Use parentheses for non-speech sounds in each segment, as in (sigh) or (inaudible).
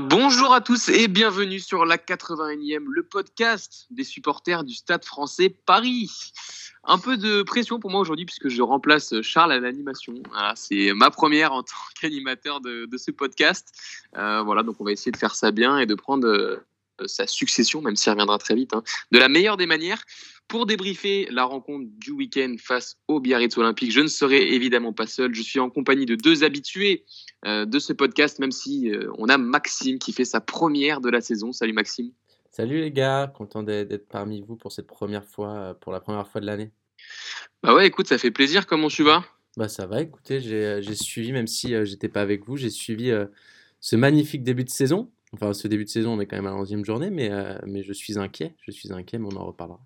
Bonjour à tous et bienvenue sur la 81e, le podcast des supporters du Stade français Paris. Un peu de pression pour moi aujourd'hui puisque je remplace Charles à l'animation. c'est ma première en (laughs) tant qu'animateur de, ce podcast. Euh, voilà, donc on va essayer de faire ça bien et de prendre euh, sa succession, même si elle reviendra très vite, hein, de la meilleure des manières. Pour débriefer la rencontre du week-end face au Biarritz Olympique, je ne serai évidemment pas seul. Je suis en compagnie de deux habitués de ce podcast, même si euh, on a Maxime qui fait sa première de la saison. Salut Maxime. Salut les gars, content d'être parmi vous pour cette première fois, euh, pour la première fois de l'année. Bah ouais, écoute, ça fait plaisir. Comment tu vas? Bah ça va. Écoutez, j'ai suivi, même si j'étais pas avec vous, j'ai suivi ce magnifique début de saison. Enfin, ce début de saison, on est quand même à la 11e journée, mais, mais je suis inquiet. Je suis inquiet, mais on en reparlera.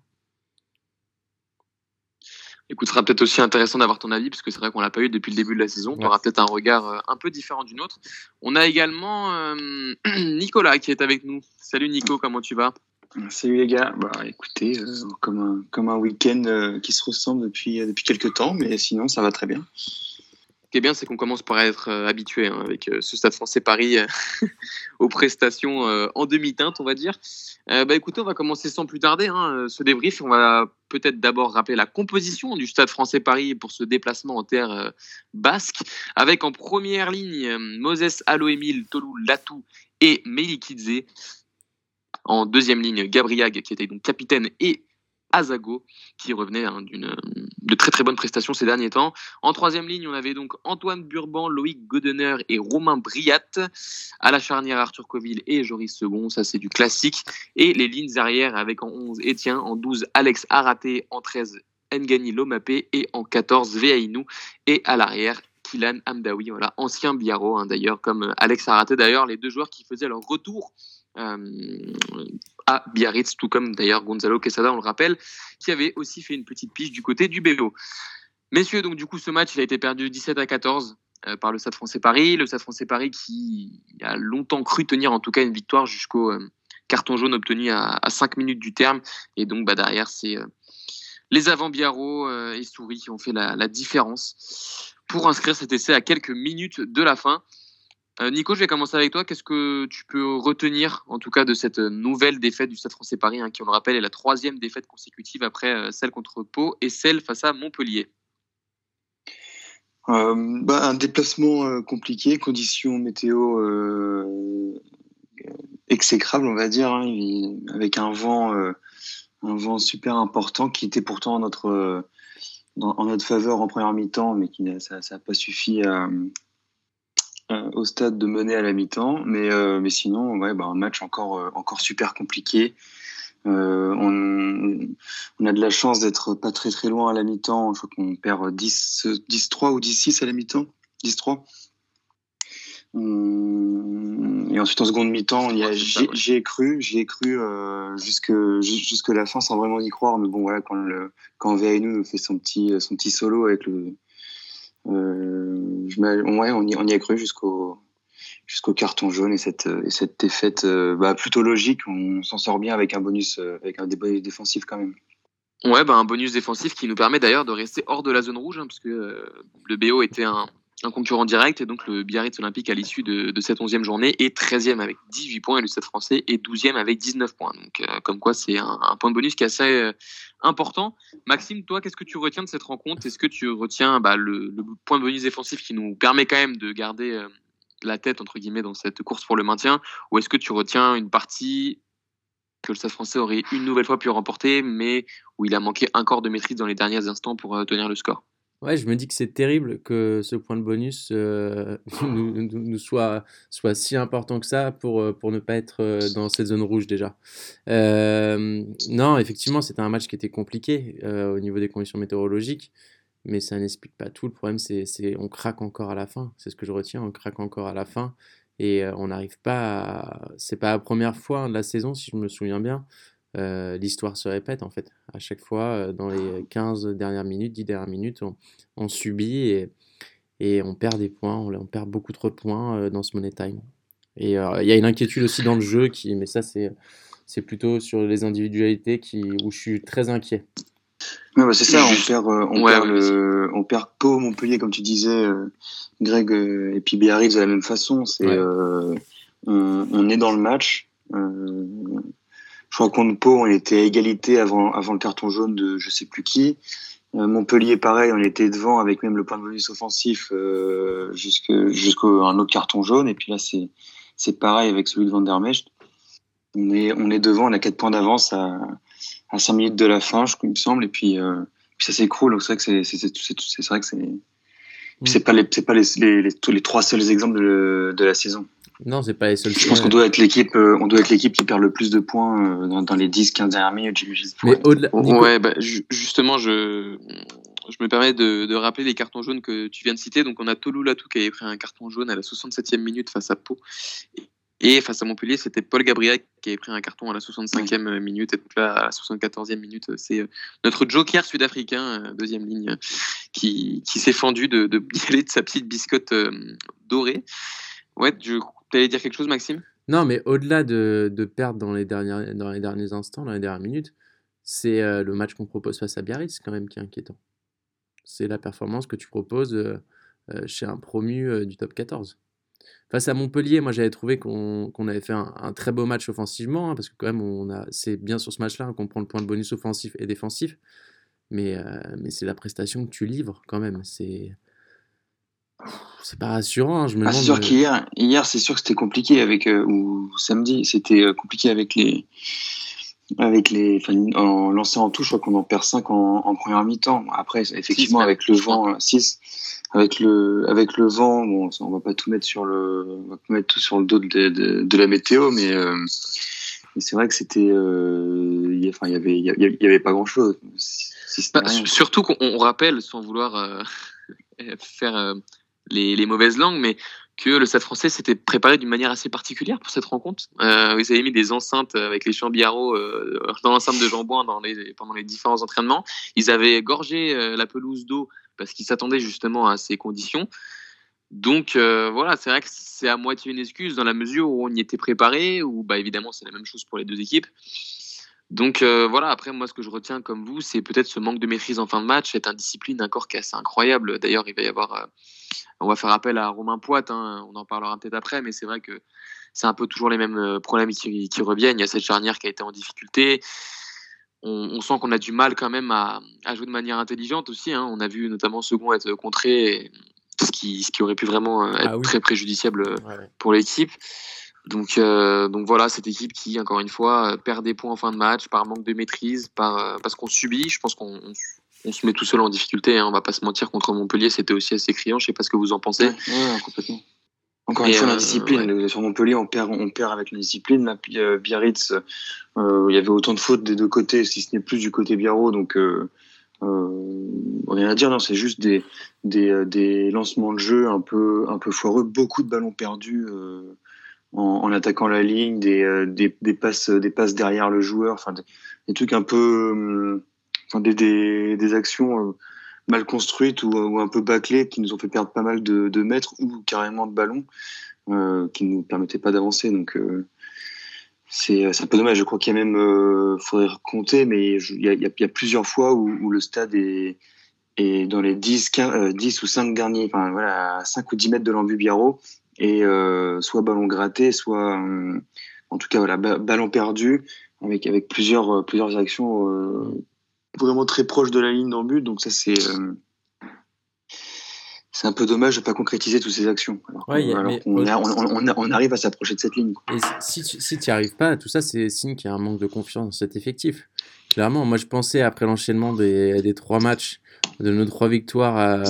Écoute, ce sera peut-être aussi intéressant d'avoir ton avis, parce que c'est vrai qu'on l'a pas eu depuis le début de la saison. Tu auras peut-être un regard euh, un peu différent du nôtre. On a également euh, (clears throat) Nicolas qui est avec nous. Salut Nico, comment tu vas? Salut les gars. Bah écoutez, euh, comme un, comme un week-end qui se ressemble depuis, depuis quelques temps, mais sinon ça va très bien. Ce qui est bien, c'est qu'on commence par être habitué hein, avec ce Stade français Paris (laughs) aux prestations en demi-teinte, on va dire. Euh, bah écoutez, on va commencer sans plus tarder hein, euh, ce débrief. On va peut-être d'abord rappeler la composition du Stade français Paris pour ce déplacement en terre euh, basque, avec en première ligne Moses Aloemil, Tolou Latou et Melikidze. En deuxième ligne, Gabriag, qui était donc capitaine et Azago, qui revenait hein, d'une de très très bonnes prestations ces derniers temps. En troisième ligne, on avait donc Antoine Burban, Loïc Godener et Romain Briat. À la charnière, Arthur Coville et Joris Second, ça c'est du classique. Et les lignes arrières avec en 11 Etienne, en 12 Alex Araté, en 13 Ngani Lomapé et en 14 Veainou. Et à l'arrière, Kylan Amdawi, voilà, ancien Biarro hein, d'ailleurs, comme Alex Araté d'ailleurs, les deux joueurs qui faisaient leur retour à Biarritz, tout comme d'ailleurs Gonzalo Quesada, on le rappelle, qui avait aussi fait une petite pige du côté du BO. Messieurs, donc du coup, ce match, il a été perdu 17 à 14 euh, par le Stade français Paris. Le Stade français Paris qui a longtemps cru tenir en tout cas une victoire jusqu'au euh, carton jaune obtenu à, 5 minutes du terme. Et donc bah, derrière, c'est les avant Biarro et Souris qui ont fait la, différence pour inscrire cet essai à quelques minutes de la fin. Euh, Nico, je vais commencer avec toi. Qu'est-ce que tu peux retenir, en tout cas, de cette nouvelle défaite du Stade français Paris, hein, qui, on le rappelle, est la troisième défaite consécutive après euh, celle contre Pau et celle face à Montpellier? Euh, bah, Un déplacement compliqué, conditions météo exécrables, on va dire, hein, avec un vent, super important qui était pourtant en notre, faveur en première mi-temps, mais qui n'a pas suffi à euh, au stade de mener à la mi-temps. Mais, euh, mais sinon, ouais, bah, un match encore, euh, encore super compliqué. On, on, a de la chance d'être pas très très loin à la mi-temps. Je crois qu'on perd 10, 10-3 ou 10-6 à la mi-temps. 10-3. Et ensuite en seconde mi-temps, j'y ai cru, j'y ai cru jusque jusque la fin sans vraiment y croire. Mais bon voilà, quand le quand nous fait son petit son petit solo avec le euh, ouais, on y, on a cru jusqu'au jusqu'au carton jaune et cette, et cette défaite euh, bah, plutôt logique. On s'en sort bien avec un bonus, euh, avec un bonus défensif quand même. Ouais, bah, un bonus défensif qui nous permet d'ailleurs de rester hors de la zone rouge, hein, parce que le BO était un, un concurrent direct. Et donc, le Biarritz Olympique, à l'issue de, cette 11e journée, est 13e avec 18 points et le 7 français est 12e avec 19 points. Donc, euh, comme quoi, c'est un, point de bonus qui est assez euh, important. Maxime, toi, qu'est-ce que tu retiens de cette rencontre? Est-ce que tu retiens bah, le, le, point de bonus défensif qui nous permet quand même de garder euh, la tête, entre guillemets, dans cette course pour le maintien? Ou est-ce que tu retiens une partie que le Stade français aurait une nouvelle fois pu remporter, mais où il a manqué un corps de maîtrise dans les derniers instants pour tenir le score? Ouais, je me dis que c'est terrible que ce point de bonus euh, (laughs) nous, soit, soit si important que ça pour, euh, pour ne pas être euh, dans cette zone rouge déjà. non, effectivement, c'était un match qui était compliqué au niveau des conditions météorologiques, mais ça n'explique pas tout. Le problème, c'est on craque encore à la fin. C'est ce que je retiens, on craque encore à la fin. Et on n'arrive pas à... C'est pas la première fois de la saison, si je me souviens bien, euh, l'histoire se répète en fait. À chaque fois, euh, dans les 15 dernières minutes, 10 dernières minutes, on, subit et, et, on perd des points, on, perd beaucoup trop de points euh, dans ce money time. Et il y a une inquiétude aussi dans le jeu, qui, mais ça c'est, c'est plutôt sur les individualités qui, où je suis très inquiet. Ouais, c'est ça, on perd, on, perd le, on perd Pau, Montpellier, comme tu disais, Greg, et puis Biarritz de la même façon. C'est, on, est dans le match. Je crois contre Pau, on était à égalité avant, avant le carton jaune de je sais plus qui. Euh, Montpellier, pareil, on était devant avec même le point de bonus offensif euh, jusqu'à un autre carton jaune. Et puis là, c'est c'est pareil avec celui de Van der Mecht. On est, on est devant, on a 4 points d'avance à, à 5 minutes de la fin, je, il me semble. Et puis, euh, puis ça s'écroule. C'est vrai que c'est, c'est, vrai que c'est, c'est pas les, c'est pas les, les trois seuls exemples de, de la saison. Non, c'est pas les seuls. Je pense qu'on doit être l'équipe, euh, on doit être l'équipe qui perd le plus de points euh, dans, dans, les 10-15 dernières minutes. Mais au-delà, ouais, bah, justement, je, je me permets de, de, rappeler les cartons jaunes que tu viens de citer. Donc, on a Tolu Latou qui avait pris un carton jaune à la 67e minute face à Pau. Et face à Montpellier, c'était Paul Gabriel qui avait pris un carton à la 65e minute. Et donc là, à la 74e minute, c'est euh, notre joker sud-africain, deuxième ligne, qui, qui s'est fendu de, de, de, sa petite biscotte dorée. Ouais, tu allais dire quelque chose, Maxime? Non, mais au-delà de, de, perdre dans les, dernières, dans les derniers instants, dans les dernières minutes, c'est euh, le match qu'on propose face à Biarritz quand même qui est inquiétant. C'est la performance que tu proposes euh, euh, chez un promu du top 14. Face à Montpellier, moi j'avais trouvé qu'on avait fait un, très beau match offensivement, hein, parce que quand même on a, c'est bien sur ce match-là qu'on prend le point de bonus offensif et défensif, mais, mais c'est la prestation que tu livres quand même. C'est c'est pas rassurant. Hein, je me ah, c'est sûr qu'hier, hier, c'est sûr que c'était compliqué avec euh, ou samedi, c'était euh, compliqué avec les avec les en lancer en touche, je crois qu'on en perd 5 en, en première mi-temps. Après, effectivement, avec le vent 6 avec le avec le vent, bon, on va pas tout mettre sur le on va pas mettre tout sur le dos de, de, de la météo, mais, euh, mais c'est vrai que c'était euh, y, enfin il y avait il y, avait pas grand chose. Bah, surtout qu'on rappelle sans vouloir (laughs) faire les, mauvaises langues, mais que le Stade français s'était préparé d'une manière assez particulière pour cette rencontre. Euh, ils avaient mis des enceintes avec les champs euh, dans l'enceinte de les, pendant les différents entraînements. Ils avaient gorgé euh, la pelouse d'eau parce qu'ils s'attendaient justement à ces conditions. Donc euh, voilà, c'est vrai que c'est à moitié une excuse dans la mesure où on y était préparé, ou bah évidemment c'est la même chose pour les deux équipes. Donc euh, voilà, après moi ce que je retiens comme vous, c'est peut-être ce manque de maîtrise en fin de match, cette indiscipline d'un corps qui est assez incroyable. D'ailleurs, il va y avoir on va faire appel à Romain Poit, hein, on en parlera peut-être après, mais c'est vrai que c'est un peu toujours les mêmes euh, problèmes qui, reviennent. Il y a cette charnière qui a été en difficulté. On, sent qu'on a du mal quand même à, jouer de manière intelligente aussi. Hein. On a vu notamment Second être contré, ce qui, ce qui aurait pu vraiment euh, être ah très préjudiciable euh, pour l'équipe. Donc, donc voilà, cette équipe qui, encore une fois, perd des points en fin de match par manque de maîtrise, par, parce qu'on subit. Je pense qu'on on se met tout seul en difficulté. Hein, on va pas se mentir. Contre Montpellier, c'était aussi assez criant. Je sais pas ce que vous en pensez. complètement. Encore une fois, la euh, discipline. Sur Montpellier, on perd, on perd avec la discipline. Là, euh, Biarritz, euh, il y avait autant de fautes des deux côtés, si ce n'est plus du côté Biarro. Donc, euh, rien à dire. Non, c'est juste des, des, des, lancements de jeu un peu, un peu foireux. Beaucoup de ballons perdus en, attaquant la ligne, des, des, passes, des passes derrière le joueur. Enfin, des, trucs un peu. Enfin, des, actions euh, mal construites ou, un peu bâclées qui nous ont fait perdre pas mal de, mètres ou carrément de ballons euh, qui ne nous permettaient pas d'avancer. Donc euh, c'est un peu dommage. Je crois qu'il y a même, euh, faudrait compter, mais il y a, plusieurs fois où, le stade est, est dans les 10, 15, 10 ou 5 derniers, enfin voilà, 5 ou 10 mètres de l'embut Biarro, et euh, soit ballon gratté, soit en tout cas voilà, ballon perdu, avec, avec plusieurs, plusieurs actions euh, vraiment très proche de la ligne le but. Donc ça, c'est euh, c'est un peu dommage de pas concrétiser toutes ces actions. Alors, on, arrive à s'approcher de cette ligne. Et si, si tu n'y arrives pas, tout ça, c'est signe qu'il y a un manque de confiance dans cet effectif. Clairement, moi, je pensais, après l'enchaînement des, des, trois matchs, de nos trois victoires à,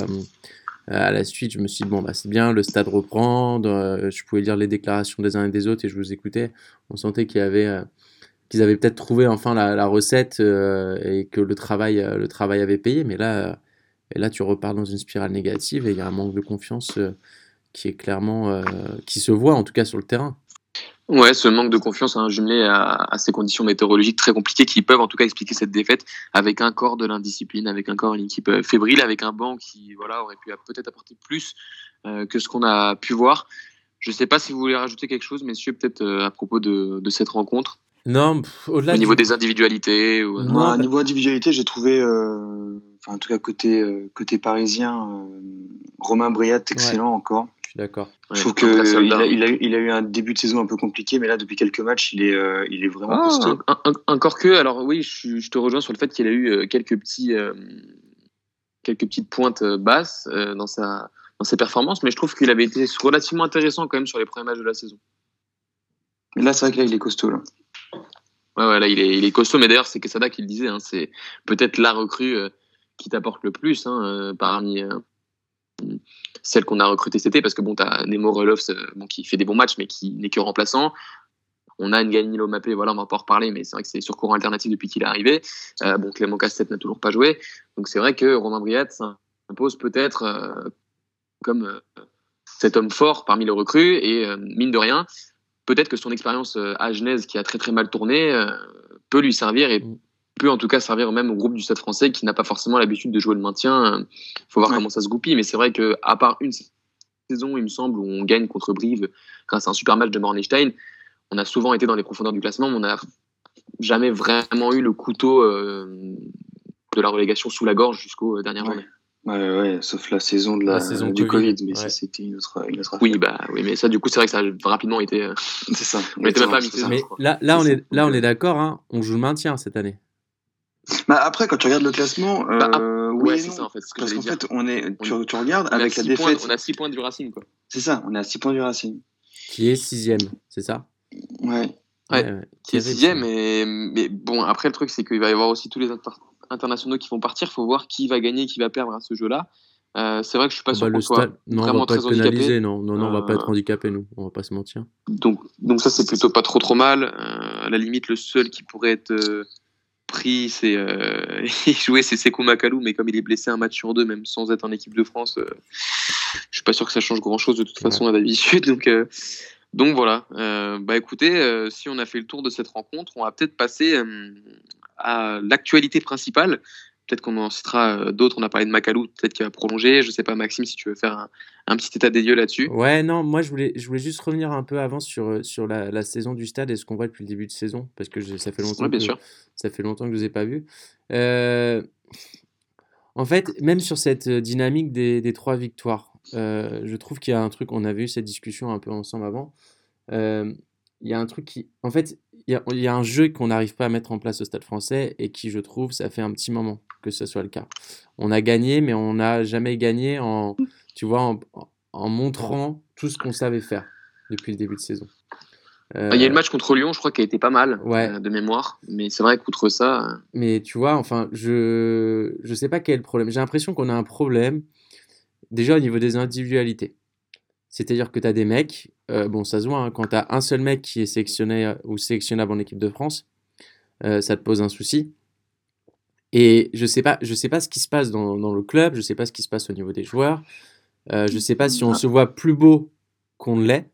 à la suite, je me suis dit, bon, bah, c'est bien, le stade reprend. Euh, je pouvais lire les déclarations des uns et des autres et je vous écoutais. On sentait. Euh, qu'ils avaient peut-être trouvé enfin la, recette euh, et que le travail, euh, le travail avait payé. Mais là, euh, et là, tu repars dans une spirale négative et il y a un manque de confiance qui est clairement, qui se voit en tout cas sur le terrain. Ouais, ce manque de confiance hein, jumelé à, ces conditions météorologiques très compliquées qui peuvent en tout cas expliquer cette défaite avec un corps de l'indiscipline, avec un corps une équipe fébrile, avec un banc qui voilà aurait pu peut-être apporter plus que ce qu'on a pu voir. Je ne sais pas si vous voulez rajouter quelque chose, messieurs, peut-être à propos de, de cette rencontre. Non, au-delà. Au niveau des individualités ou... Non, au niveau individualité, j'ai trouvé, euh, enfin, en tout cas côté, euh, côté parisien, euh, Romain Briat excellent encore. Je suis d'accord. Je trouve qu'il a, il a, il a, eu un début de saison un peu compliqué, mais là, depuis quelques matchs, il est, euh, il est vraiment ah, costaud. encore que, alors oui, je, je, te rejoins sur le fait qu'il a eu euh, quelques, petits, euh, quelques petites pointes basses dans, sa, dans ses performances, mais je trouve qu'il avait été relativement intéressant quand même sur les premiers matchs de la saison. Mais là, c'est vrai que là, il est costaud. Là. Ouais, ouais, là, il est, il est costaud, mais d'ailleurs, c'est Quesada qui le disait, hein, c'est peut-être la recrue qui t'apporte le plus hein, parmi celle qu'on a recrutée cet été, parce que bon, tu as Nemo Relovs bon, qui fait des bons matchs, mais qui n'est que remplaçant. On a Ngani Lomapé, voilà, on va pas en reparler, mais c'est vrai que c'est sur courant alternatif depuis qu'il est arrivé. Euh, bon, Clément Cassette n'a toujours pas joué. Donc c'est vrai que Romain Briat s'impose peut-être euh, comme euh, cet homme fort parmi les recrues. Et mine de rien, peut-être que son expérience à Genèse, qui a très très mal tourné, peut lui servir et mm peut en tout cas servir même au groupe du Stade français qui n'a pas forcément l'habitude de jouer le maintien. Il faut voir comment ça se goupille, mais c'est vrai que à part une saison, il me semble, où on gagne contre Brive grâce à un super match de Mornstein, on a souvent été dans les profondeurs du classement, mais on n'a jamais vraiment eu le couteau euh, de la relégation sous la gorge jusqu'aux dernières journées. Ouais, ouais, sauf la saison de la, saison du Covid, mais ça c'était une autre, une autre Oui, bah oui, mais ça du coup c'est vrai que ça a rapidement été. Euh, c'est ça. On n'était même pas mis. Mais là, là on est, là on est d'accord, hein, on joue le maintien cette année. Bah après, quand tu regardes le classement, bah, euh, oui, c'est ça en fait. Ce que Parce qu'en fait, on est, tu, tu regardes avec la défaite. on a 6 points du Racing, quoi. C'est ça, on est à 6 points du Racing. Qui est 6 c'est ça? Ouais. Ouais, qui est 6 mais, mais bon, après, le truc, c'est qu'il va y avoir aussi tous les internationaux qui vont partir. Il faut voir qui va gagner, qui va perdre à ce jeu-là. Euh, c'est vrai que je suis pas ah sûr bah, qu'on soit non, vraiment on va pas très handicapé. Non, non, non, on va pas être euh, handicapé, nous. On va pas se mentir. Donc, donc ça, c'est plutôt pas trop trop mal. Euh, à la limite, le seul qui pourrait être euh, pris, c'est euh, (laughs) il jouait c'est Sekou Makalou, mais comme il est blessé un match sur deux, même sans être en équipe de France, euh, je suis pas sûr que ça change grand chose de toute façon à d'habitude. Donc euh, donc voilà. Euh, bah écoutez, si on a fait le tour de cette rencontre, on va peut-être passer à l'actualité principale. Peut-être qu'on en citera euh, d'autres. On a parlé de Macalou, peut-être qu'il va prolonger. Je sais pas, Maxime, si tu veux faire un, petit état des lieux là-dessus. Ouais, non, moi je voulais, je voulais juste revenir un peu avant sur, euh, sur la, saison du stade et ce qu'on voit depuis le début de saison, parce que ça fait longtemps. bien que, sûr. Ça fait longtemps que je ne vous ai pas vus. Euh, en fait, même sur cette dynamique des, trois victoires, je trouve qu'il y a un truc. On avait eu cette discussion un peu ensemble avant. il y a un truc qui, en fait, il y, a un jeu qu'on n'arrive pas à mettre en place au Stade français et qui, je trouve, ça fait un petit moment que ce soit le cas. On a gagné, mais on n'a jamais gagné en, tu vois, en, montrant tout ce qu'on savait faire depuis le début de saison. Il y a eu le match contre Lyon, je crois, qui a été pas mal euh, de mémoire, mais c'est vrai qu'outre ça. Euh, mais tu vois, enfin, je je sais pas quel est le problème. J'ai l'impression qu'on a un problème déjà au niveau des individualités. C'est-à-dire que tu as des mecs, euh, bon, ça se voit, hein, quand tu as un seul mec qui est sélectionné euh, ou sélectionnable en équipe de France, euh, ça te pose un souci. Et je sais sais pas ce qui se passe dans, le club, je sais pas ce qui se passe au niveau des joueurs, je sais pas si on se voit plus beau qu'on ne l'est,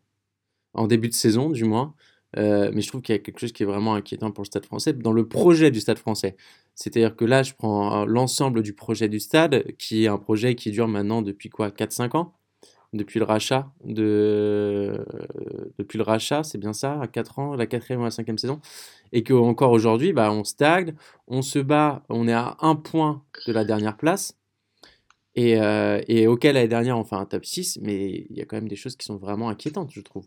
en début de saison du moins, mais je trouve qu'il y a quelque chose qui est vraiment inquiétant pour le Stade français, dans le projet du Stade français. C'est-à-dire que là, je prends l'ensemble du projet du Stade, qui est un projet qui dure maintenant depuis quoi 4-5 ans? Depuis le rachat de depuis le rachat, c'est bien ça, à 4 ans, la quatrième ou la cinquième saison, et que encore aujourd'hui, bah, on stagne, on se bat, on est à un point de la dernière place, et, euh, auquel l'année dernière on fait un top 6, mais il y a quand même des choses qui sont vraiment inquiétantes, je trouve.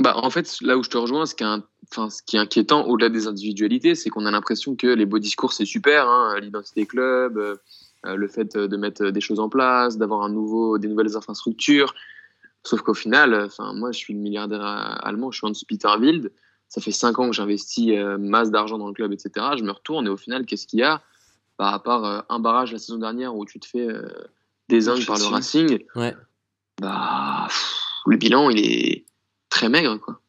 Bah, en fait, là où je te rejoins, ce qui est, enfin, ce qui est inquiétant au-delà des individualités, c'est qu'on a l'impression que les beaux discours, c'est super, hein, l'identité club, euh, euh, le fait de mettre des choses en place, d'avoir un nouveau, des nouvelles infrastructures. Sauf qu'au final, enfin, moi, je suis le milliardaire allemand, je suis Hans Peter Wild. Ça fait cinq ans que j'investis euh, masse d'argent dans le club, etc. Je me retourne et au final, qu'est-ce qu'il y a? Rapport à un barrage la saison dernière où tu te fais euh, désingue par le Racing, ouais. bah, le bilan, il est très maigre, quoi.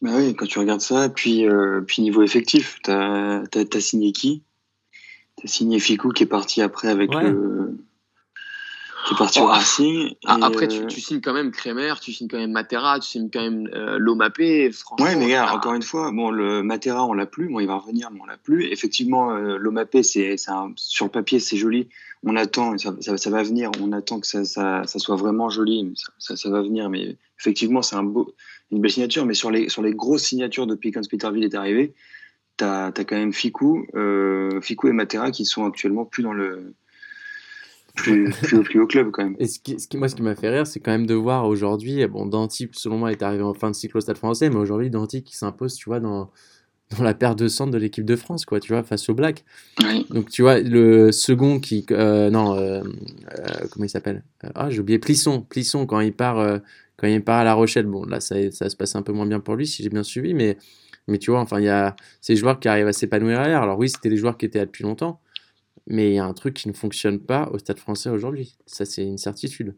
Bah oui, quand tu regardes ça, puis, puis niveau effectif, t'as as, signé qui? T'as signé Ficou qui est parti après avec le. qui est parti au oh, Racing. Ah, après, tu, euh, tu, signes quand même Kremer, tu signes quand même Matera, tu signes quand même euh, Lomapé. Franchement. Ouais, mais gars, encore une fois, bon, le Matera, on l'a plus. Bon, il va revenir, mais on l'a plus. Effectivement, euh, Lomapé, c'est, sur le papier, c'est joli. On attend, ça, ça, va venir. On attend que ça, ça, soit vraiment joli. Ça, ça, va venir. Mais effectivement, c'est un beau, une belle signature. Mais sur les, sur les grosses signatures depuis quand Peterville est arrivé, tu as, quand même Fiku, euh, et Matera qui sont actuellement plus dans le plus, plus, plus haut club quand même. Et ce qui, ce qui moi, ce qui m'a fait rire, c'est quand même de voir aujourd'hui, bon, Danti, selon moi, est arrivé en fin de cycle au Stade français, mais aujourd'hui, Danti qui s'impose, tu vois, dans, dans la paire de centre de l'équipe de France, quoi, tu vois, face au Black. Donc, tu vois, le second qui. Euh, non, euh, euh, comment il s'appelle? Ah, j'ai oublié, Plisson. Plisson, quand il part. quand il part à La Rochelle, bon, là, ça, ça se passe un peu moins bien pour lui, si j'ai bien suivi, mais, mais tu vois, enfin, il y a ces joueurs qui arrivent à s'épanouir derrière. Alors, oui, c'était des joueurs qui étaient là depuis longtemps, mais il y a un truc qui ne fonctionne pas au Stade français aujourd'hui. Ça, c'est une certitude.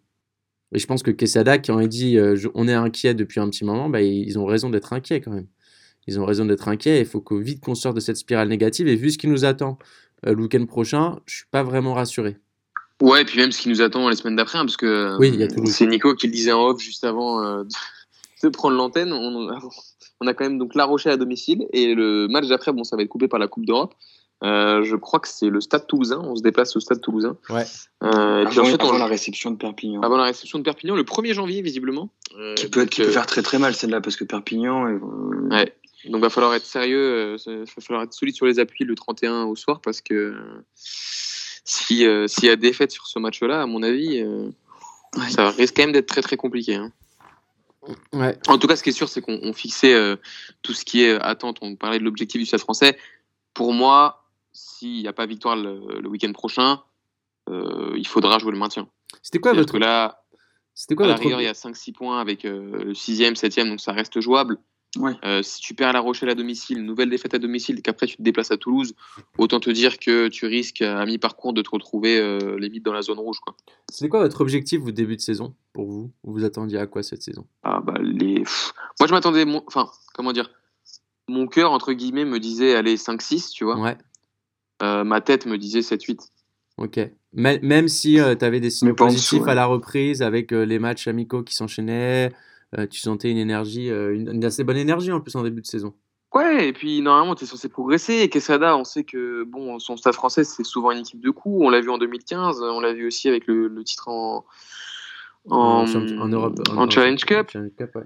Et je pense que Quesada, qui en dit on est inquiet depuis un petit moment, bah, ils ont raison d'être inquiets quand même ils ont raison d'être inquiets. Il faut que vite qu'on sorte de cette spirale négative. Et vu ce qui nous attend euh, le week-end prochain, je suis pas vraiment rassuré. Ouais, et puis même ce qui nous attend les semaines d'après, hein, parce que oui, c'est Nico qui le disait en off juste avant euh, de (laughs) prendre l'antenne. On, on, a quand même donc La Rochelle à domicile et le match d'après, bon, ça va être coupé par la Coupe d'Europe. Euh, je crois que c'est le Stade Toulousain. On se déplace au Stade Toulousain. Ouais. Euh, et puis avant, ensuite, avant la réception de Perpignan. Avant la réception de Perpignan, le 1er janvier visiblement. Euh, qui peut, être, qui peut faire très très mal celle-là parce que Perpignan. Ouais. Donc, va falloir être sérieux, il euh, va falloir être solide sur les appuis le 31 au soir parce que si euh, s'il y a défaite sur ce match-là, à mon avis, euh, ça risque quand même d'être très très compliqué. Hein. Ouais. En tout cas, ce qui est sûr, c'est qu'on fixait tout ce qui est attente. On parlait de l'objectif du Stade français. Pour moi, s'il n'y a pas victoire le, week-end prochain, il faudra jouer le maintien. C'était quoi votre... que là, C'était quoi à la rigueur, il y a 5-6 points avec le 6e, 7e, donc ça reste jouable. Euh, si tu perds La Rochelle à domicile, nouvelle défaite à domicile, et qu'après tu te déplaces à Toulouse, autant te dire que tu risques à mi-parcours de te retrouver euh, limite dans la zone rouge. C'est quoi votre objectif au début de saison pour vous? Vous attendiez à quoi cette saison? Ah, bah, les... Moi je m'attendais, enfin, comment dire? Mon cœur, entre guillemets, me disait allez 5-6, tu vois? Ouais. Euh, ma tête me disait 7-8. Ok. Même si tu avais des signes positifs à la reprise avec les matchs amicaux qui s'enchaînaient, euh, tu sentais une énergie, euh, une, assez bonne énergie en plus en début de saison. Ouais, et puis normalement, tu es censé progresser. Et Quesada, on sait que bon, son stade français, c'est souvent une équipe de coups. On l'a vu en 2015, on l'a vu aussi avec le, titre en, en, en, Europe, en, Challenge Cup. ouais.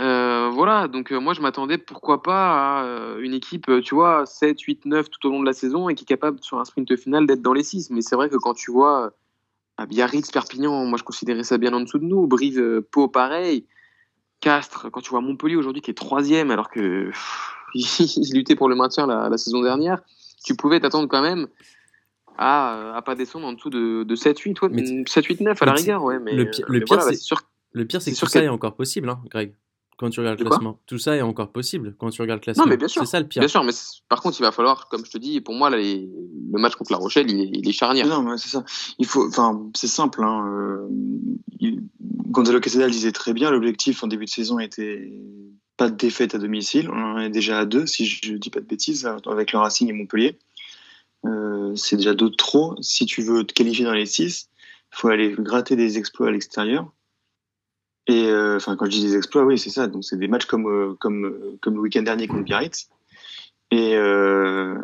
Euh, voilà, donc moi je m'attendais pourquoi pas à une équipe, tu vois, 7, 8, 9 tout au long de la saison et qui est capable sur un sprint final d'être dans les 6. Mais c'est vrai que quand tu vois à Biarritz, Perpignan, moi je considérais ça bien en dessous de nous. Brive, Pau, pareil. Castres, quand tu vois Montpellier aujourd'hui qui est troisième alors que (laughs) il luttait pour le maintien la, saison dernière, tu pouvais t'attendre quand même à, à pas descendre en dessous de, 7-8, 7-8-9 à la rigueur. Ouais, mais, le, pire, le pire, c'est le pire, c'est que tout ça est encore possible, hein, Greg quand tu regardes le classement. Tout ça est encore possible quand tu regardes le classement. Non, mais bien sûr. C'est ça le pire. Bien sûr, mais par contre, il va falloir, comme je te dis, pour moi, le match contre La Rochelle, il est, charnière. Non, c'est ça. Il faut, enfin, c'est simple. Hein. Euh, Gonzalo Quesada le disait très bien. L'objectif en début de saison était pas de défaite à domicile. On en est déjà à deux, si je dis pas de bêtises, avec le Racing et Montpellier. Euh, c'est déjà deux de trop. Si tu veux te qualifier dans les six, il faut aller gratter des exploits à l'extérieur. Et euh, enfin, quand je dis des exploits, oui, c'est ça. Donc, c'est des matchs comme euh, comme euh, comme le week-end dernier contre Biarritz. Et, euh,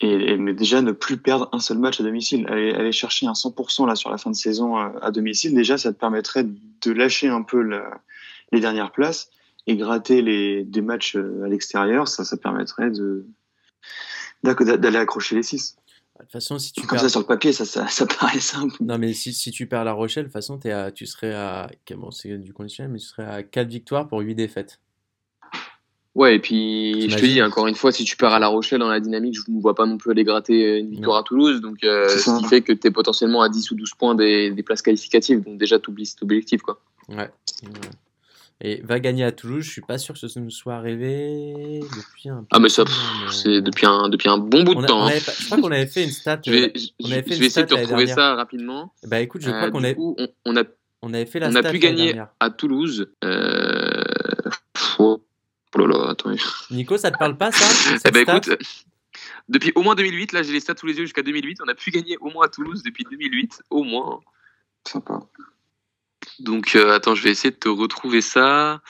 et, mais déjà ne plus perdre un seul match à domicile, aller, aller chercher un 100% là sur la fin de saison à, domicile, déjà ça te permettrait de lâcher un peu la, les dernières places et gratter les des matchs à l'extérieur, ça ça permettrait de d'aller accrocher les 6. De toute façon, si tu Comme ça, sur le papier, ça, ça, ça, paraît simple. Non, mais si, si tu perds La Rochelle, de toute façon, es à, tu serais à. Bon, c'est du conditionnel, mais tu serais à 4 victoires pour 8 défaites. Ouais, et puis je te dis, encore une fois, si tu perds à La Rochelle dans la dynamique, je ne vois pas non plus aller gratter une victoire à Toulouse. Donc, euh, ce qui fait que tu es potentiellement à 10 ou 12 points des, des places qualificatives. Donc, déjà, tu oublies cet objectif. Quoi. Ouais. Et va gagner à Toulouse, je suis pas sûr que ce nous soit arrivé depuis un. Ah mais ça, c'est depuis un depuis un bon bout de temps. Hein. je crois qu'on avait fait une stat. je vais, on avait fait je vais essayer de te retrouver ça rapidement. Bah écoute, je crois euh, qu'on a, on, on, a, on avait fait la on a pu gagner à Toulouse. Euh... Oh, là là, attends. Nico, ça te parle pas ça (laughs) Eh ben écoute, depuis au moins 2008, là j'ai les stats tous les yeux jusqu'à 2008, on a pu gagner au moins à Toulouse depuis 2008, au moins. Sympa. Donc, euh, attends, je vais essayer de te retrouver ça.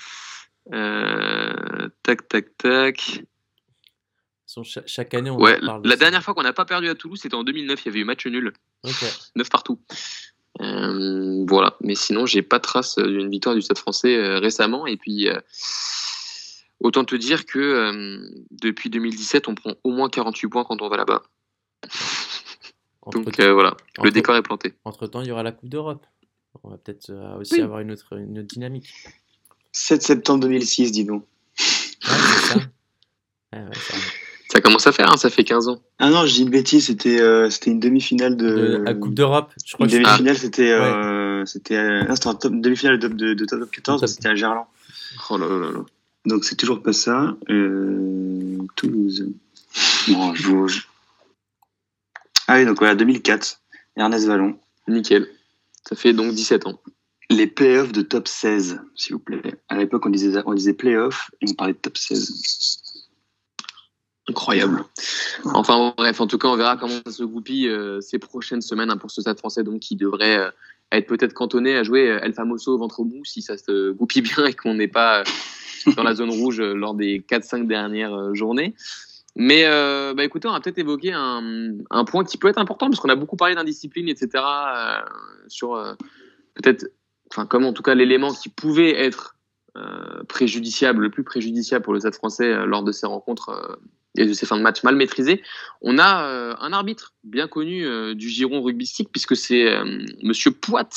Euh, tac, tac, tac. chaque année, on ouais, La dernière fois qu'on n'a pas perdu à Toulouse, c'était en 2009. Il y avait eu match nul. Okay. 9 partout. Euh, voilà. Mais sinon, j'ai pas trace d'une victoire du Stade français récemment. Et puis, autant te dire que depuis 2017, on prend au moins 48 points quand on va là-bas. Donc voilà, le décor est planté. Entre-temps, il y aura la Coupe d'Europe. On va peut-être aussi avoir une autre, une autre dynamique. 7 septembre 2006, dis donc. Ouais, c'est ça. ça. commence à faire, hein, ça fait 15 ans. Ah non, je dis une bêtise, c'était euh, c'était une demi-finale de. la Coupe d'Europe, je crois. Une demi-finale, c'était. Euh, c'était euh, une demi-finale de, de, de, top 14, c'était à Gerland. Oh là là là. Donc c'est toujours pas ça. Toulouse. Bon, je vous. Ah oui, donc voilà, 2004. Ernest Vallon. Nickel. Ça fait donc 17 ans les playoffs de top 16, s'il vous plaît. À l'époque, on disait, on disait playoffs et on parlait de top 16. Incroyable. Enfin bref, en tout cas, on verra comment ça se goupille euh, ces prochaines semaines hein, pour ce stade français donc qui devrait euh, être peut-être cantonné à jouer euh, El Famoso au ventre mou si ça se goupille bien et qu'on n'est pas dans la zone rouge lors des 4-5 dernières journées. Mais bah écoutez, on va peut-être évoquer un, un, point qui peut être important parce qu'on a beaucoup parlé d'indiscipline, etc. sur peut-être enfin comme en tout cas l'élément qui pouvait être euh, préjudiciable, le plus préjudiciable pour le Stade français euh, lors de ces rencontres euh, et de ces fins de match mal maîtrisées, on a un arbitre bien connu du giron rugbystique puisque c'est Monsieur Poit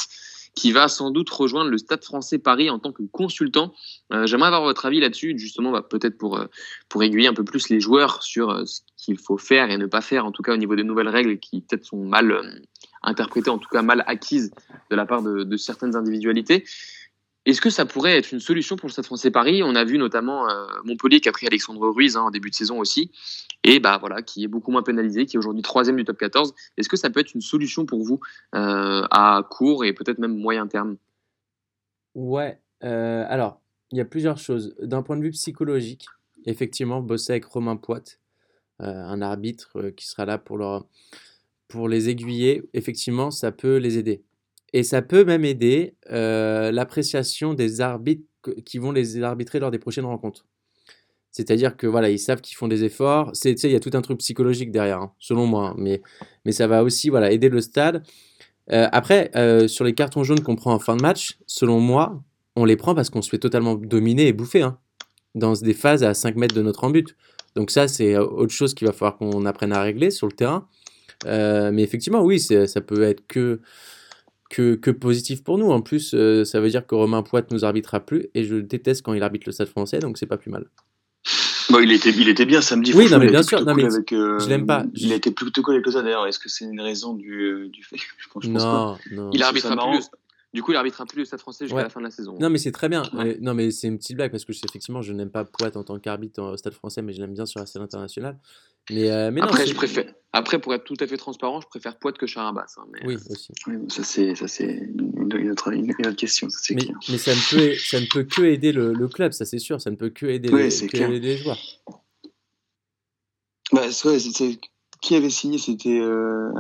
qui va sans doute rejoindre le Stade français Paris en tant que consultant. J'aimerais avoir votre avis là-dessus, justement, bah, peut-être pour, pour aiguiller un peu plus les joueurs sur ce qu'il faut faire et ne pas faire, en tout cas au niveau des nouvelles règles qui peut-être sont mal interprétée, en tout cas mal acquise de la part de, certaines individualités. Est-ce que ça pourrait être une solution pour le Stade français Paris? On a vu notamment euh, Montpellier qui a pris Alexandre Ruiz hein, en début de saison aussi, et bah voilà, qui est beaucoup moins pénalisé, qui est aujourd'hui troisième du top 14. Est-ce que ça peut être une solution pour vous euh, à court et peut-être même moyen terme? Ouais. Euh, alors, il y a plusieurs choses. D'un point de vue psychologique, effectivement, bosser avec Romain Poit, un arbitre qui sera là pour les aiguiller, effectivement, ça peut les aider. Et ça peut même aider l'appréciation des arbitres qui vont les arbitrer lors des prochaines rencontres. C'est-à-dire que voilà, ils savent qu'ils font des efforts. Il y a tout un truc psychologique derrière, hein, selon moi. Hein, mais, mais ça va aussi voilà, aider le stade. Après, sur les cartons jaunes qu'on prend en fin de match, selon moi, on les prend parce qu'on se fait totalement dominer et bouffer hein, dans des phases à 5 mètres de notre en but. Donc ça, c'est autre chose qu'il va falloir qu'on apprenne à régler sur le terrain. Mais effectivement, oui, ça peut être que, que, que, positif pour nous. En plus, euh, ça veut dire que Romain Poit nous arbitrera plus. Et je déteste quand il arbitre le stade français, donc c'est pas plus mal. Bon, il était, il était bien samedi. Oui, non, mais bien sûr. Non, mais euh, je l'aime pas. Il a été plutôt cool avec le ça d'ailleurs. Est-ce que c'est une raison du, du fait je pense, non, non. Il arbitrera plus. Du coup, il arbitrera plus le Stade français jusqu'à la fin de la saison. Non, mais c'est très bien. non, mais c'est une petite blague parce que effectivement, je n'aime pas Poit en tant qu'arbitre au Stade français, mais je l'aime bien sur la scène internationale. Mais, euh, mais après, je préfère. Après, pour être tout à fait transparent, je préfère Poit que Charabas. Hein, oui, aussi. ça, c'est, ça, c'est une, autre, une, autre, question. Ça, mais, mais, ça, ne peut, ça ne peut que aider le, le club, ça c'est sûr. Ça ne peut que aider, les, que aider les joueurs. Bah, c'est, qui avait signé C'était euh,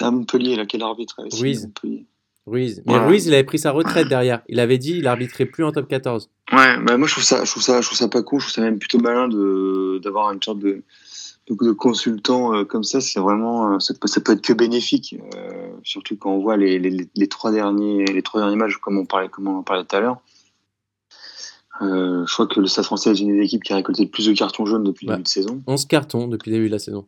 à Montpellier, là, quel arbitre avait signé Montpellier? Ruiz. Mais Ruiz, il avait pris sa retraite derrière. Il avait dit il arbitrait plus en top 14. Ouais, bah moi je trouve ça, je trouve ça, je trouve ça pas cool. Je trouve ça même plutôt malin de d'avoir une sorte de de, consultants euh, comme ça. C'est vraiment, euh, ça peut, ça peut être que bénéfique, euh, surtout quand on voit les, les, les, trois derniers les trois derniers matchs, comme on parlait, comme on en parlait tout à l'heure. je crois que le Stade Français est une des équipes qui a récolté le plus de cartons jaunes depuis le début de saison. 11 cartons depuis le début de la saison.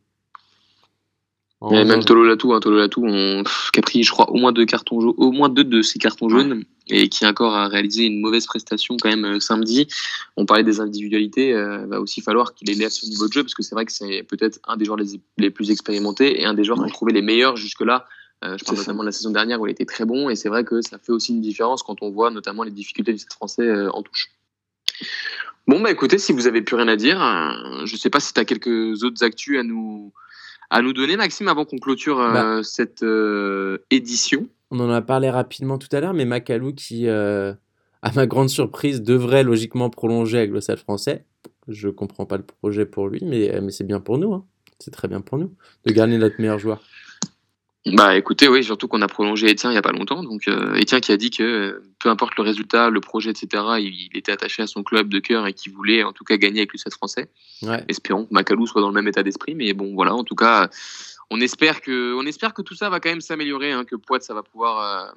Et même Tolo Latou, hein, Tolo Latou, on... qui a pris, je crois, au moins deux cartons jaunes, au moins deux de ces cartons jaunes, et qui encore a réalisé une mauvaise prestation quand même euh, samedi. On parlait des individualités, euh, va aussi falloir qu'il élève son niveau de jeu, parce que c'est vrai que c'est peut-être un des joueurs les, les, plus expérimentés et un des joueurs qu'on trouvait les meilleurs jusque-là. Euh, je parle notamment de la saison dernière où il était très bon, et c'est vrai que ça fait aussi une différence quand on voit notamment les difficultés du Français euh, en touche. Bon, bah écoutez, si vous avez plus rien à dire, je sais pas si tu as quelques autres actus à nous à nous donner, Maxime, avant qu'on clôture euh, bah. cette euh, édition On en a parlé rapidement tout à l'heure, mais Macalou, qui, euh, à ma grande surprise, devrait logiquement prolonger avec le Stade français. Je comprends pas le projet pour lui, mais, mais c'est bien pour nous. Hein. C'est très bien pour nous de garder notre meilleur joueur. Bah écoutez, oui, surtout qu'on a prolongé Etienne il n'y a pas longtemps. Donc euh, qui a dit que peu importe le résultat, le projet, etc., il, était attaché à son club de cœur et qu'il voulait en tout cas gagner avec le 7 français. Espérons que Macalou soit dans le même état d'esprit. Mais bon, voilà, en tout cas, on espère que, on espère que tout ça va quand même s'améliorer, hein, que Poit, ça va pouvoir euh,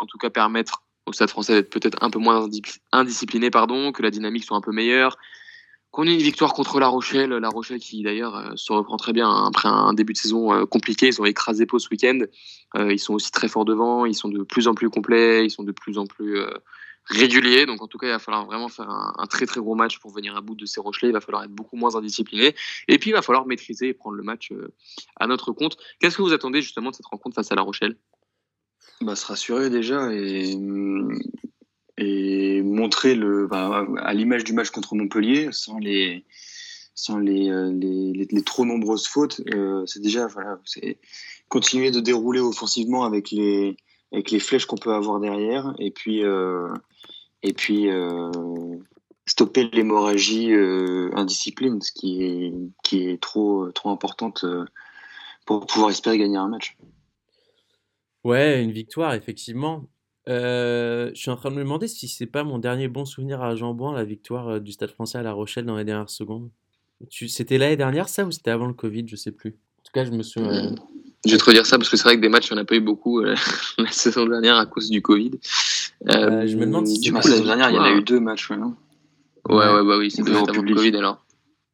en tout cas permettre au Stade français d'être peut-être un peu moins indiscipliné, pardon, que la dynamique soit un peu meilleure, qu'on ait une victoire contre La Rochelle, La Rochelle qui d'ailleurs euh, se reprend très bien hein, après un début de saison euh, compliqué. Ils ont écrasé Pau ce week-end. Euh, ils sont aussi très forts devant. Ils sont de plus en plus complets. Ils sont de plus en plus réguliers. Donc en tout cas, il va falloir vraiment faire un, très très gros match pour venir à bout de ces Rochelais. Il va falloir être beaucoup moins indiscipliné. Et puis il va falloir maîtriser et prendre le match à notre compte. Qu'est-ce que vous attendez justement de cette rencontre face à La Rochelle? Bah, se rassurer déjà et et montrer le, bah, à l'image du match contre Montpellier, sans les, sans les, euh, les, les, trop nombreuses fautes, euh, c'est déjà voilà, c'est continuer de dérouler offensivement avec les, avec les flèches qu'on peut avoir derrière, et puis, euh, et puis euh, stopper l'hémorragie euh, indiscipline, ce qui est, qui est trop, trop importante pour pouvoir espérer gagner un match. Ouais, une victoire, effectivement. Euh, je suis en train de me demander si c'est pas mon dernier bon souvenir à Jean-Bouin, la victoire euh, du Stade français à La Rochelle dans les dernières secondes. C'était l'année dernière ça ou c'était avant le Covid, je sais plus. En tout cas, je me souviens. Euh, je vais te redire ça parce que c'est vrai que des matchs, on n'a pas eu beaucoup (laughs) la saison dernière à cause du Covid. je me demande si du coup l'année dernière, il y en a eu deux matchs, ouais, non Ouais, ouais, bah oui, c'est avant le Covid alors.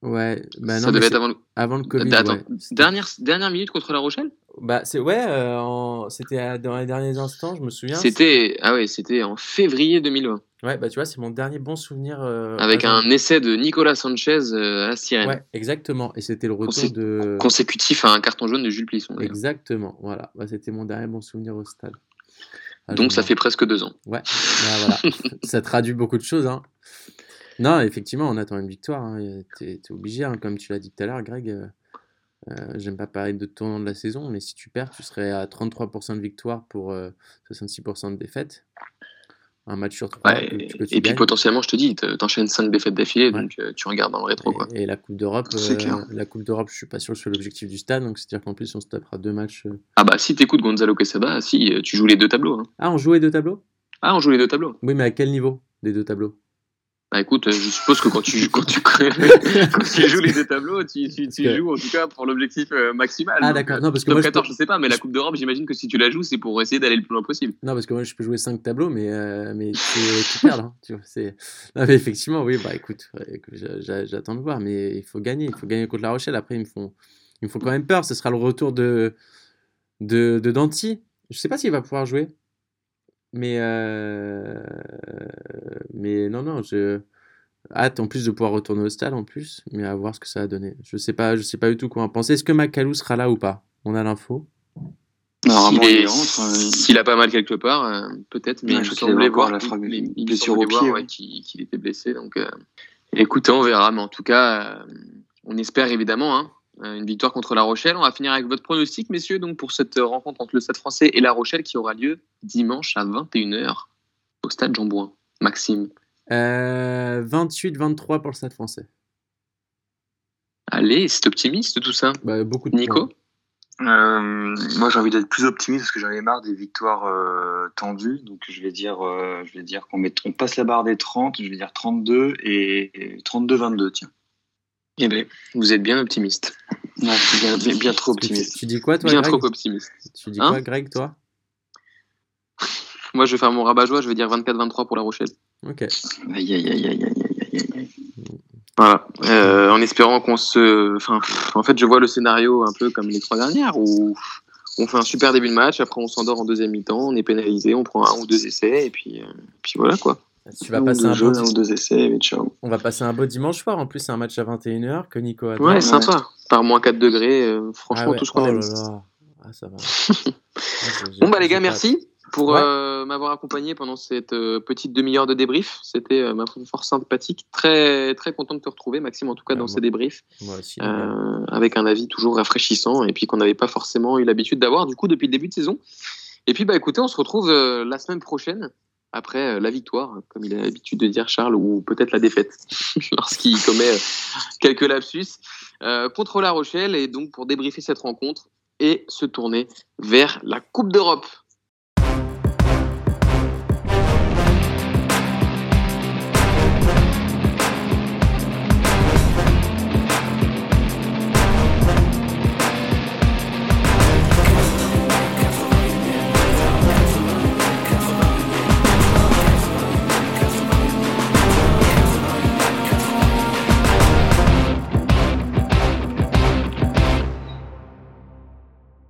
Ouais, bah non, ça devait être avant le... avant le Covid. ouais. dernière, dernière minute contre La Rochelle? Bah, c'est ouais, euh, c'était dans les derniers instants, je me souviens. C'était ah ouais, c'était en février 2020. Ouais, bah tu vois, c'est mon dernier bon souvenir. Euh, Avec un essai de Nicolas Sanchez euh, à la sirène. Ouais, exactement. Et c'était le retour de consécutif à un carton jaune de Jules Plisson. Exactement. Voilà, bah, c'était mon dernier bon souvenir au stade. Ah, Donc ça fait presque deux ans. Ouais. Bah, voilà. (laughs) ça traduit beaucoup de choses. Hein. Non, effectivement, on attend une victoire. Hein. T'es es obligé, hein, comme tu l'as dit tout à l'heure, Greg. Euh, j'aime pas parler de tournant de la saison, mais si tu perds, tu serais à 33% de victoire pour 66% euh, de défaite. Un match sur trois. et puis potentiellement, je te dis, t'enchaînes 5 défaites d'affilée, donc euh, tu regardes dans le rétro. Et, quoi. et la Coupe d'Europe, la Coupe d'Europe, je suis pas sûr sur l'objectif du stade, donc c'est-à-dire qu'en plus, on se tapera deux matchs. Ah bah si t'écoutes Gonzalo Quesada, si tu joues les deux tableaux. Hein. Ah, on joue les deux tableaux? Ah, on joue les deux tableaux. Oui, mais à quel niveau des deux tableaux? Bah écoute, euh, je suppose que quand tu, (laughs) quand tu, (laughs) quand tu joues les deux tableaux, tu, tu, tu joues en tout cas pour l'objectif euh, maximal. Ah d'accord, euh, non parce que moi 14, je, sais pas, mais la Coupe d'Europe, j'imagine que si tu la joues, c'est pour essayer d'aller le plus loin possible. Non parce que moi je peux jouer 5 tableaux, mais euh, mais tu, perds hein, tu vois. C'est (laughs) non mais effectivement oui bah écoute, j'attends de voir, mais il faut gagner, il faut gagner contre La Rochelle. Après ils me font, ils me font quand même peur. Ce sera le retour de de, de Danti. Je sais pas s'il va pouvoir jouer. Mais, euh... mais non, non, je hâte en plus de pouvoir retourner au stade en plus, mais à voir ce que ça va donner. Je sais pas, je sais pas du tout quoi en penser. Est-ce que Macalou sera là ou pas? On a l'info. S'il a pas mal quelque part, euh, peut-être, mais je semblais voir la blessure au pied, qu'il était blessé. Donc, euh, écoutez, on verra, mais en tout cas, euh, on espère évidemment hein, euh, une victoire contre La Rochelle. On va finir avec votre pronostic, messieurs, donc pour cette rencontre entre le Stade français et La Rochelle qui aura lieu dimanche à 21h au Stade Jean-Bouin. Maxime. 28-23 euh, pour le Stade français. Allez, c'est optimiste tout ça. Bah, beaucoup de Nico euh, moi, j'ai envie d'être plus optimiste parce que j'en ai marre des victoires tendues. Donc, je vais dire, je vais dire qu'on on passe la barre des 30. Je vais dire 32 et 32-22. Tiens. Eh bien, vous êtes bien optimiste. Non, bien, bien, trop optimiste. Tu, dis quoi, toi Bien trop optimiste. Tu dis quoi, hein Greg, toi? Moi, je vais faire mon rabat-joie, je vais dire 24-23 pour La Rochelle. Ok. Aïe, aïe, aïe, aïe, aïe, aïe, Voilà. Euh, en espérant qu'on se. Enfin, en fait, je vois le scénario un peu comme les trois dernières où on fait un super début de match, après on s'endort en deuxième mi-temps, on est pénalisé, on prend un ou deux essais, et puis, euh, puis voilà quoi. Tu vas passer un, ou deux essais, ciao. On va passer un beau dimanche soir. En plus, c'est un match à 21h que Nico a. Ouais, sympa. Par moins 4 degrés, euh, franchement, ah tout ce qu'on oh aime. Ah, ça va. (laughs) bon, bah, les gars, merci pour euh, m'avoir accompagné pendant cette euh, petite demi-heure de débrief. C'était ma fort sympathique. Très, très content de te retrouver, Maxime, en tout cas, dans ces débriefs. Moi aussi. avec un avis toujours rafraîchissant et puis qu'on n'avait pas forcément eu l'habitude d'avoir, du coup, depuis le début de saison. Et puis, bah, écoutez, on se retrouve la semaine prochaine après euh, la victoire, comme il a l'habitude de dire Charles, ou peut-être la défaite, (laughs) lorsqu'il commet euh, quelques lapsus, euh, contre La Rochelle, et donc pour débriefer cette rencontre et se tourner vers la Coupe d'Europe.